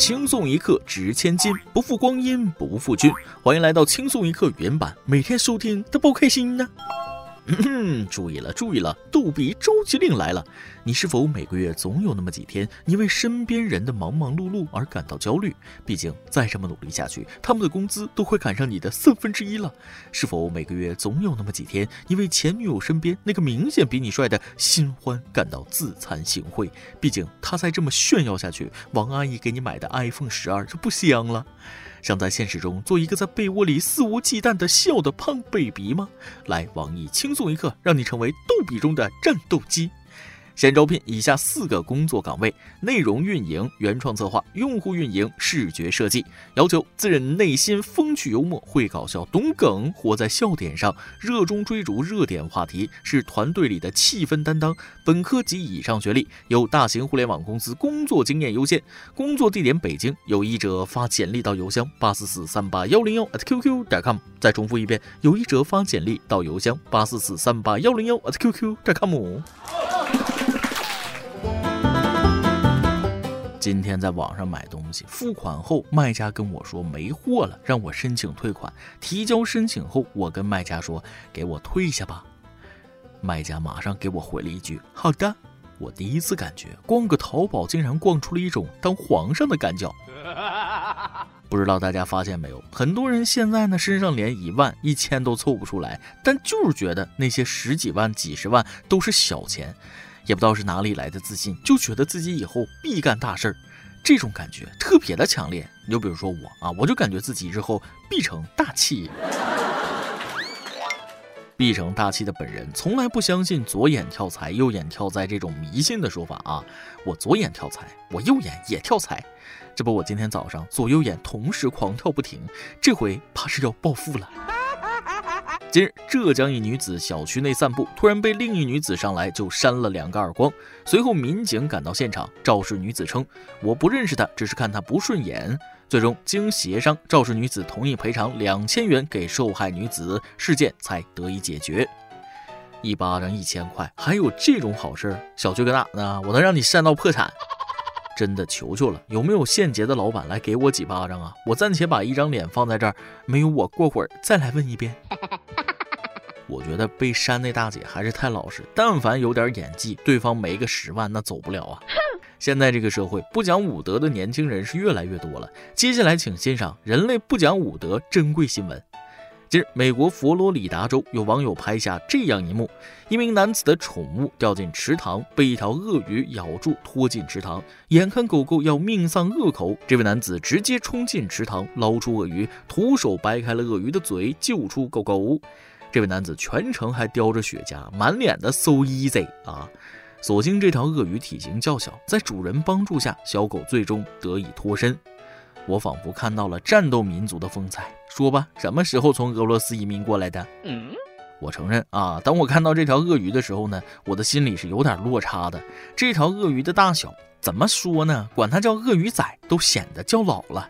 轻松一刻值千金，不负光阴不负君。欢迎来到轻松一刻原版，每天收听都不开心呢。嗯哼注意了，注意了，杜比周杰令来了。你是否每个月总有那么几天，你为身边人的忙忙碌碌而感到焦虑？毕竟再这么努力下去，他们的工资都快赶上你的三分之一了。是否每个月总有那么几天，你为前女友身边那个明显比你帅的新欢感到自惭形秽？毕竟他再这么炫耀下去，王阿姨给你买的 iPhone 十二就不香了。想在现实中做一个在被窝里肆无忌惮的笑的胖 baby 吗？来，网易轻松一刻，让你成为逗比中的战斗机。现招聘以下四个工作岗位：内容运营、原创策划、用户运营、视觉设计。要求自认内心风趣幽默，会搞笑，懂梗，活在笑点上，热衷追逐热点话题，是团队里的气氛担当。本科及以上学历，有大型互联网公司工作经验优先。工作地点北京。有意者发简历到邮箱八四四三八幺零幺 at @QQ 点 com。再重复一遍，有意者发简历到邮箱八四四三八幺零幺 at @QQ 点 com。今天在网上买东西，付款后卖家跟我说没货了，让我申请退款。提交申请后，我跟卖家说给我退下吧。卖家马上给我回了一句好的。我第一次感觉逛个淘宝竟然逛出了一种当皇上的感觉。不知道大家发现没有，很多人现在呢身上连一万、一千都凑不出来，但就是觉得那些十几万、几十万都是小钱。也不知道是哪里来的自信，就觉得自己以后必干大事儿，这种感觉特别的强烈。你就比如说我啊，我就感觉自己日后必成大器。必成大器的本人从来不相信左眼跳财，右眼跳灾这种迷信的说法啊。我左眼跳财，我右眼也跳财，这不我今天早上左右眼同时狂跳不停，这回怕是要暴富了。近日，浙江一女子小区内散步，突然被另一女子上来就扇了两个耳光。随后，民警赶到现场，肇事女子称：“我不认识她，只是看她不顺眼。”最终，经协商，肇事女子同意赔偿两千元给受害女子，事件才得以解决。一巴掌一千块，还有这种好事？小区搁哪呢？我能让你扇到破产？真的求求了，有没有现结的老板来给我几巴掌啊？我暂且把一张脸放在这儿，没有我过会儿再来问一遍。我觉得被扇那大姐还是太老实，但凡有点演技，对方没个十万那走不了啊。现在这个社会不讲武德的年轻人是越来越多了。接下来请欣赏人类不讲武德珍贵新闻。近日，美国佛罗里达州有网友拍下这样一幕：一名男子的宠物掉进池塘，被一条鳄鱼咬住拖进池塘，眼看狗狗要命丧鳄口，这位男子直接冲进池塘，捞出鳄鱼，徒手掰开了鳄鱼的嘴，救出狗狗。这位男子全程还叼着雪茄，满脸的 so easy 啊！所幸这条鳄鱼体型较小，在主人帮助下，小狗最终得以脱身。我仿佛看到了战斗民族的风采。说吧，什么时候从俄罗斯移民过来的？嗯，我承认啊，当我看到这条鳄鱼的时候呢，我的心里是有点落差的。这条鳄鱼的大小，怎么说呢？管它叫鳄鱼仔，都显得较老了。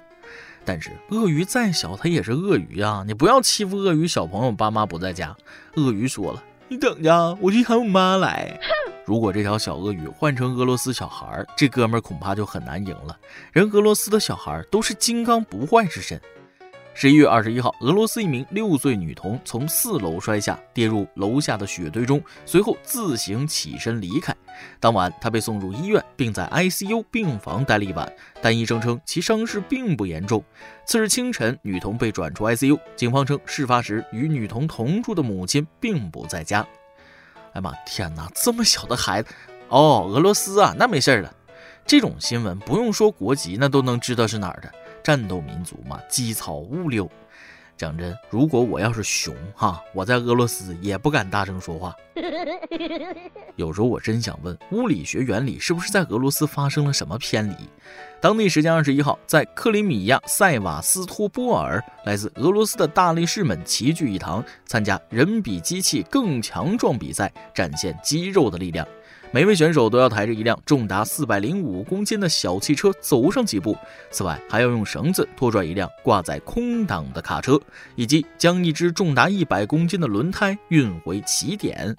但是鳄鱼再小，它也是鳄鱼啊！你不要欺负鳄鱼小朋友，爸妈不在家。鳄鱼说了：“你等着，我去喊我妈来。”如果这条小鳄鱼换成俄罗斯小孩，这哥们恐怕就很难赢了。人俄罗斯的小孩都是金刚不坏之身。十一月二十一号，俄罗斯一名六岁女童从四楼摔下，跌入楼下的雪堆中，随后自行起身离开。当晚，她被送入医院，并在 ICU 病房待了一晚，但医生称其伤势并不严重。次日清晨，女童被转出 ICU，警方称事发时与女童同住的母亲并不在家。哎妈，天哪，这么小的孩子，哦，俄罗斯啊，那没事了。这种新闻不用说国籍，那都能知道是哪儿的。战斗民族嘛，机草物溜。讲真，如果我要是熊哈，我在俄罗斯也不敢大声说话。有时候我真想问，物理学原理是不是在俄罗斯发生了什么偏离？当地时间二十一号，在克里米亚塞瓦斯托波尔，来自俄罗斯的大力士们齐聚一堂，参加人比机器更强壮比赛，展现肌肉的力量。每位选手都要抬着一辆重达四百零五公斤的小汽车走上几步，此外还要用绳子拖拽一辆挂在空挡的卡车，以及将一只重达一百公斤的轮胎运回起点。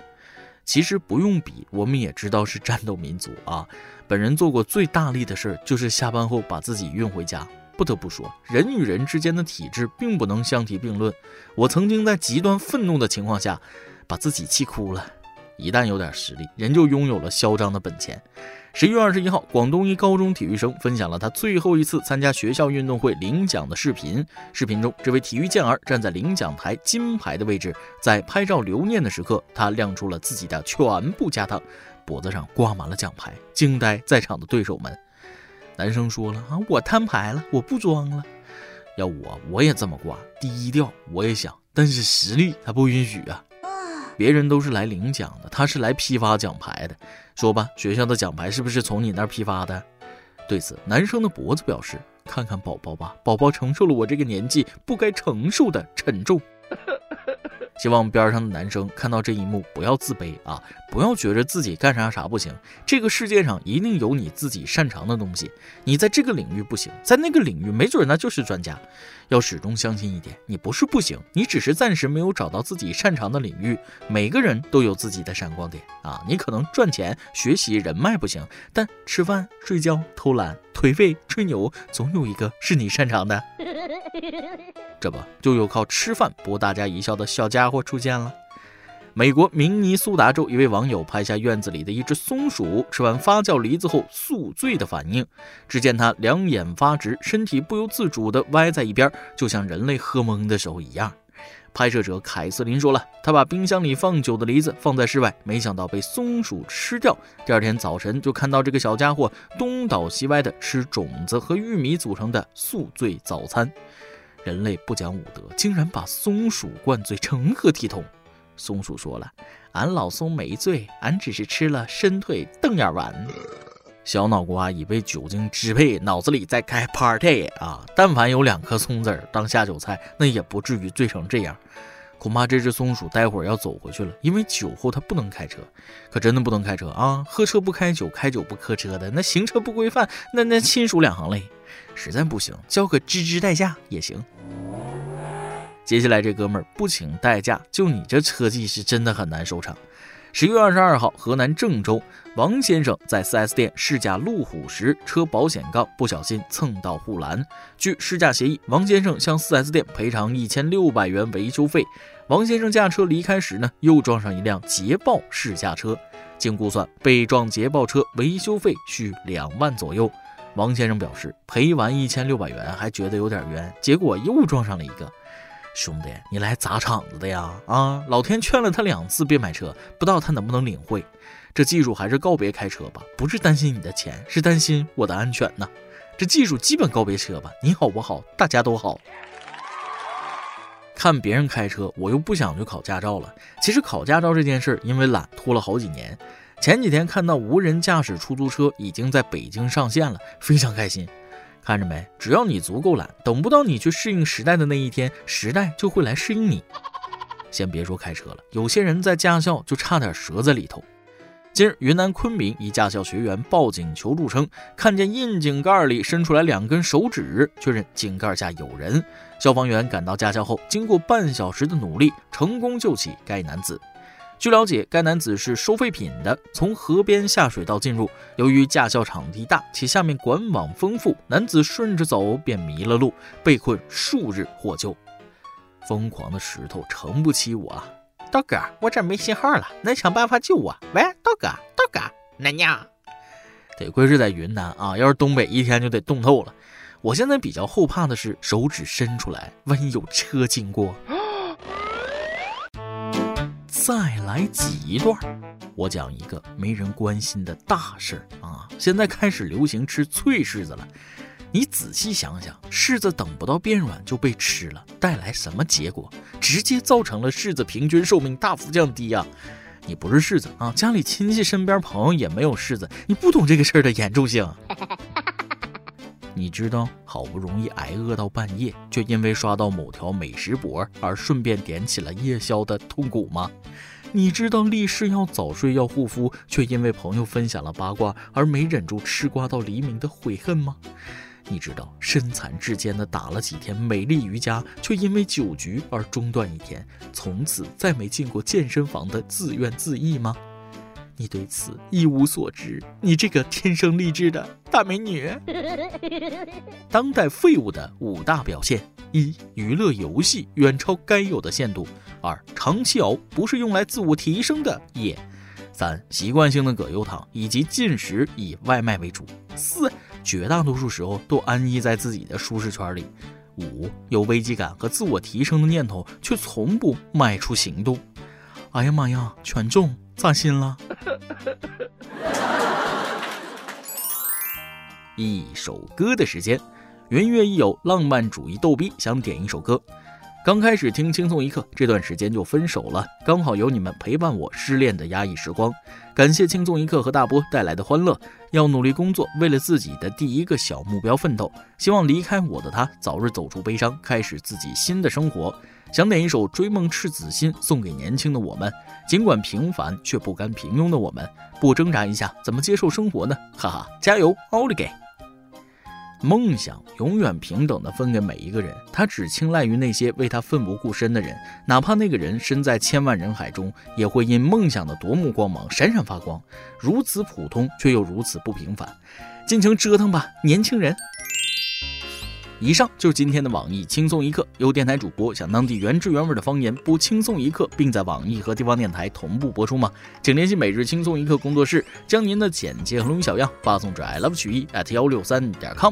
其实不用比，我们也知道是战斗民族啊。本人做过最大力的事儿，就是下班后把自己运回家。不得不说，人与人之间的体质并不能相提并论。我曾经在极端愤怒的情况下，把自己气哭了。一旦有点实力，人就拥有了嚣张的本钱。十一月二十一号，广东一高中体育生分享了他最后一次参加学校运动会领奖的视频。视频中，这位体育健儿站在领奖台金牌的位置，在拍照留念的时刻，他亮出了自己的全部家当，脖子上挂满了奖牌，惊呆在场的对手们。男生说了啊，我摊牌了，我不装了。要我，我也这么挂，低调。我也想，但是实力他不允许啊。别人都是来领奖的，他是来批发奖牌的。说吧，学校的奖牌是不是从你那批发的？对此，男生的脖子表示：“看看宝宝吧，宝宝承受了我这个年纪不该承受的沉重。”希望边上的男生看到这一幕不要自卑啊，不要觉得自己干啥啥不行。这个世界上一定有你自己擅长的东西，你在这个领域不行，在那个领域没准那就是专家。要始终相信一点，你不是不行，你只是暂时没有找到自己擅长的领域。每个人都有自己的闪光点啊！你可能赚钱、学习、人脉不行，但吃饭、睡觉、偷懒、颓废、吹牛，总有一个是你擅长的。这不就有靠吃饭博大家一笑的小家伙出现了？美国明尼苏达州一位网友拍下院子里的一只松鼠吃完发酵梨子后宿醉的反应。只见它两眼发直，身体不由自主的歪在一边，就像人类喝懵的时候一样。拍摄者凯瑟琳说了，他把冰箱里放久的梨子放在室外，没想到被松鼠吃掉。第二天早晨就看到这个小家伙东倒西歪地吃种子和玉米组成的宿醉早餐。人类不讲武德，竟然把松鼠灌醉，成何体统？松鼠说了：“俺老松没醉，俺只是吃了伸腿瞪眼丸。”小脑瓜已被酒精支配，脑子里在开 party 啊！但凡有两颗松子当下酒菜，那也不至于醉成这样。恐怕这只松鼠待会儿要走回去了，因为酒后它不能开车，可真的不能开车啊！喝车不开酒，开酒不磕车的，那行车不规范，那那亲属两行泪。实在不行，叫个吱吱代驾也行。接下来这哥们儿不请代驾，就你这车技是真的很难收场。十月二十二号，河南郑州，王先生在 4S 店试驾路虎时，车保险杠不小心蹭到护栏。据试驾协议，王先生向 4S 店赔偿一千六百元维修费。王先生驾车离开时呢，又撞上一辆捷豹试驾车。经估算，被撞捷豹车维修费需两万左右。王先生表示，赔完一千六百元还觉得有点冤，结果又撞上了一个。兄弟，你来砸场子的呀？啊，老天劝了他两次别买车，不知道他能不能领会。这技术还是告别开车吧，不是担心你的钱，是担心我的安全呢。这技术基本告别车吧，你好我好，大家都好。看别人开车，我又不想去考驾照了。其实考驾照这件事，因为懒拖了好几年。前几天看到无人驾驶出租车已经在北京上线了，非常开心。看着没，只要你足够懒，等不到你去适应时代的那一天，时代就会来适应你。先别说开车了，有些人在驾校就差点折在里头。今日，云南昆明一驾校学员报警求助称，看见窨井盖里伸出来两根手指，确认井盖下有人。消防员赶到驾校后，经过半小时的努力，成功救起该男子。据了解，该男子是收废品的，从河边下水道进入。由于驾校场地大，且下面管网丰富，男子顺着走便迷了路，被困数日获救。疯狂的石头诚不起我，刀哥，我这没信号了，能想办法救我？喂，刀哥，刀哥，奶娘，得亏是在云南啊，要是东北，一天就得冻透了。我现在比较后怕的是手指伸出来，万一有车经过。再来几段，我讲一个没人关心的大事儿啊！现在开始流行吃脆柿子了，你仔细想想，柿子等不到变软就被吃了，带来什么结果？直接造成了柿子平均寿命大幅降低啊！你不是柿子啊，家里亲戚身边朋友也没有柿子，你不懂这个事儿的严重性。你知道好不容易挨饿到半夜，却因为刷到某条美食博而顺便点起了夜宵的痛苦吗？你知道立誓要早睡要护肤，却因为朋友分享了八卦而没忍住吃瓜到黎明的悔恨吗？你知道身残志坚的打了几天美丽瑜伽，却因为酒局而中断一天，从此再没进过健身房的自怨自艾吗？你对此一无所知，你这个天生丽质的大美女。当代废物的五大表现：一、娱乐游戏远超该有的限度；二、长期熬不是用来自我提升的夜；三、习惯性的葛优躺以及进食以外卖为主；四、绝大多数时候都安逸在自己的舒适圈里；五、有危机感和自我提升的念头，却从不迈出行动。哎呀妈呀，全中！扎心了。一首歌的时间，云月一有浪漫主义逗逼，想点一首歌。刚开始听轻松一刻，这段时间就分手了，刚好有你们陪伴我失恋的压抑时光。感谢轻松一刻和大波带来的欢乐，要努力工作，为了自己的第一个小目标奋斗。希望离开我的他早日走出悲伤，开始自己新的生活。想点一首《追梦赤子心》送给年轻的我们，尽管平凡却不甘平庸的我们，不挣扎一下怎么接受生活呢？哈哈，加油，奥利给！梦想永远平等的分给每一个人，他只青睐于那些为他奋不顾身的人，哪怕那个人身在千万人海中，也会因梦想的夺目光芒闪闪发光。如此普通，却又如此不平凡，尽情折腾吧，年轻人！以上就是今天的网易轻松一刻。有电台主播想当地原汁原味的方言播轻松一刻，并在网易和地方电台同步播出吗？请联系每日轻松一刻工作室，将您的简介和录音小样发送至 i love 曲艺 at 幺六三点 com。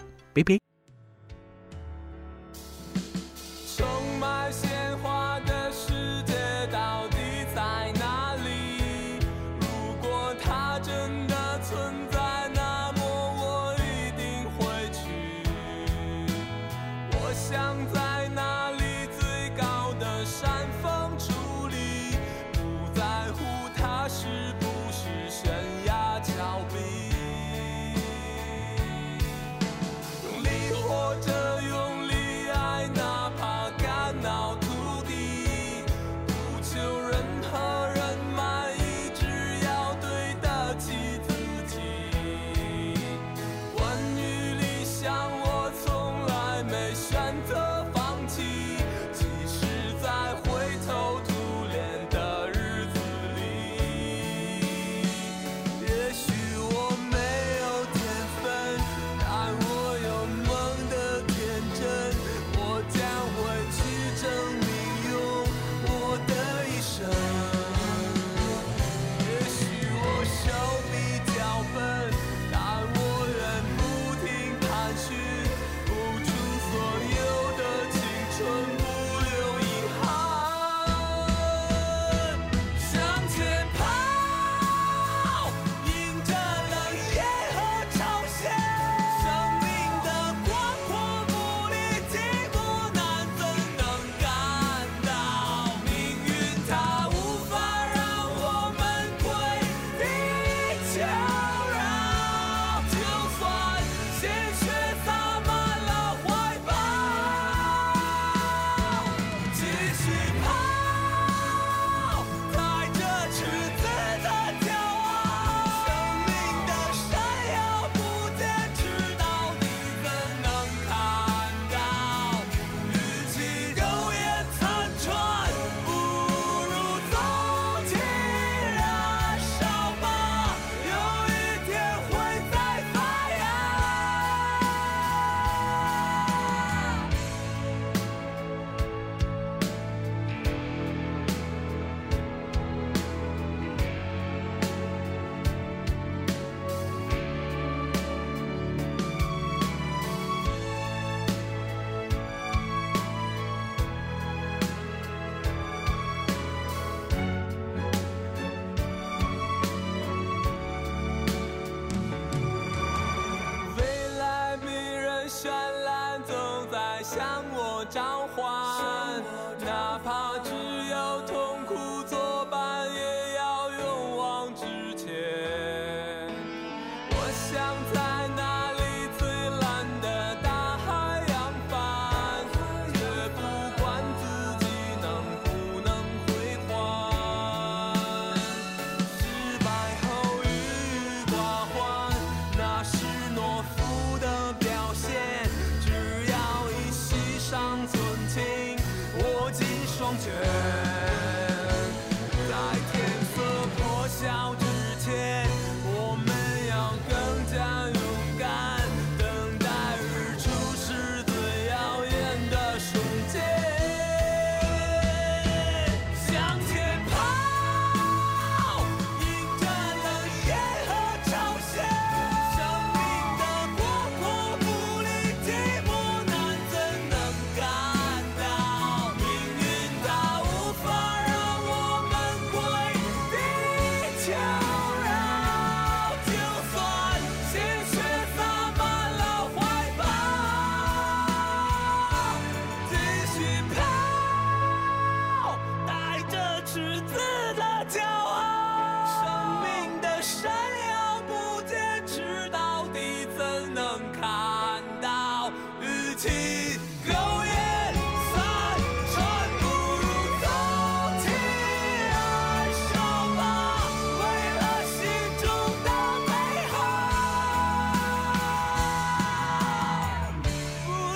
想在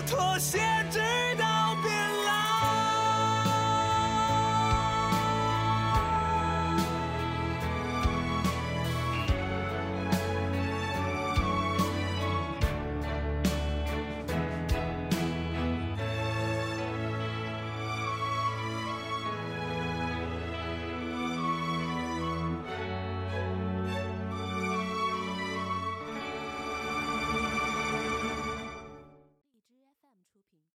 妥协。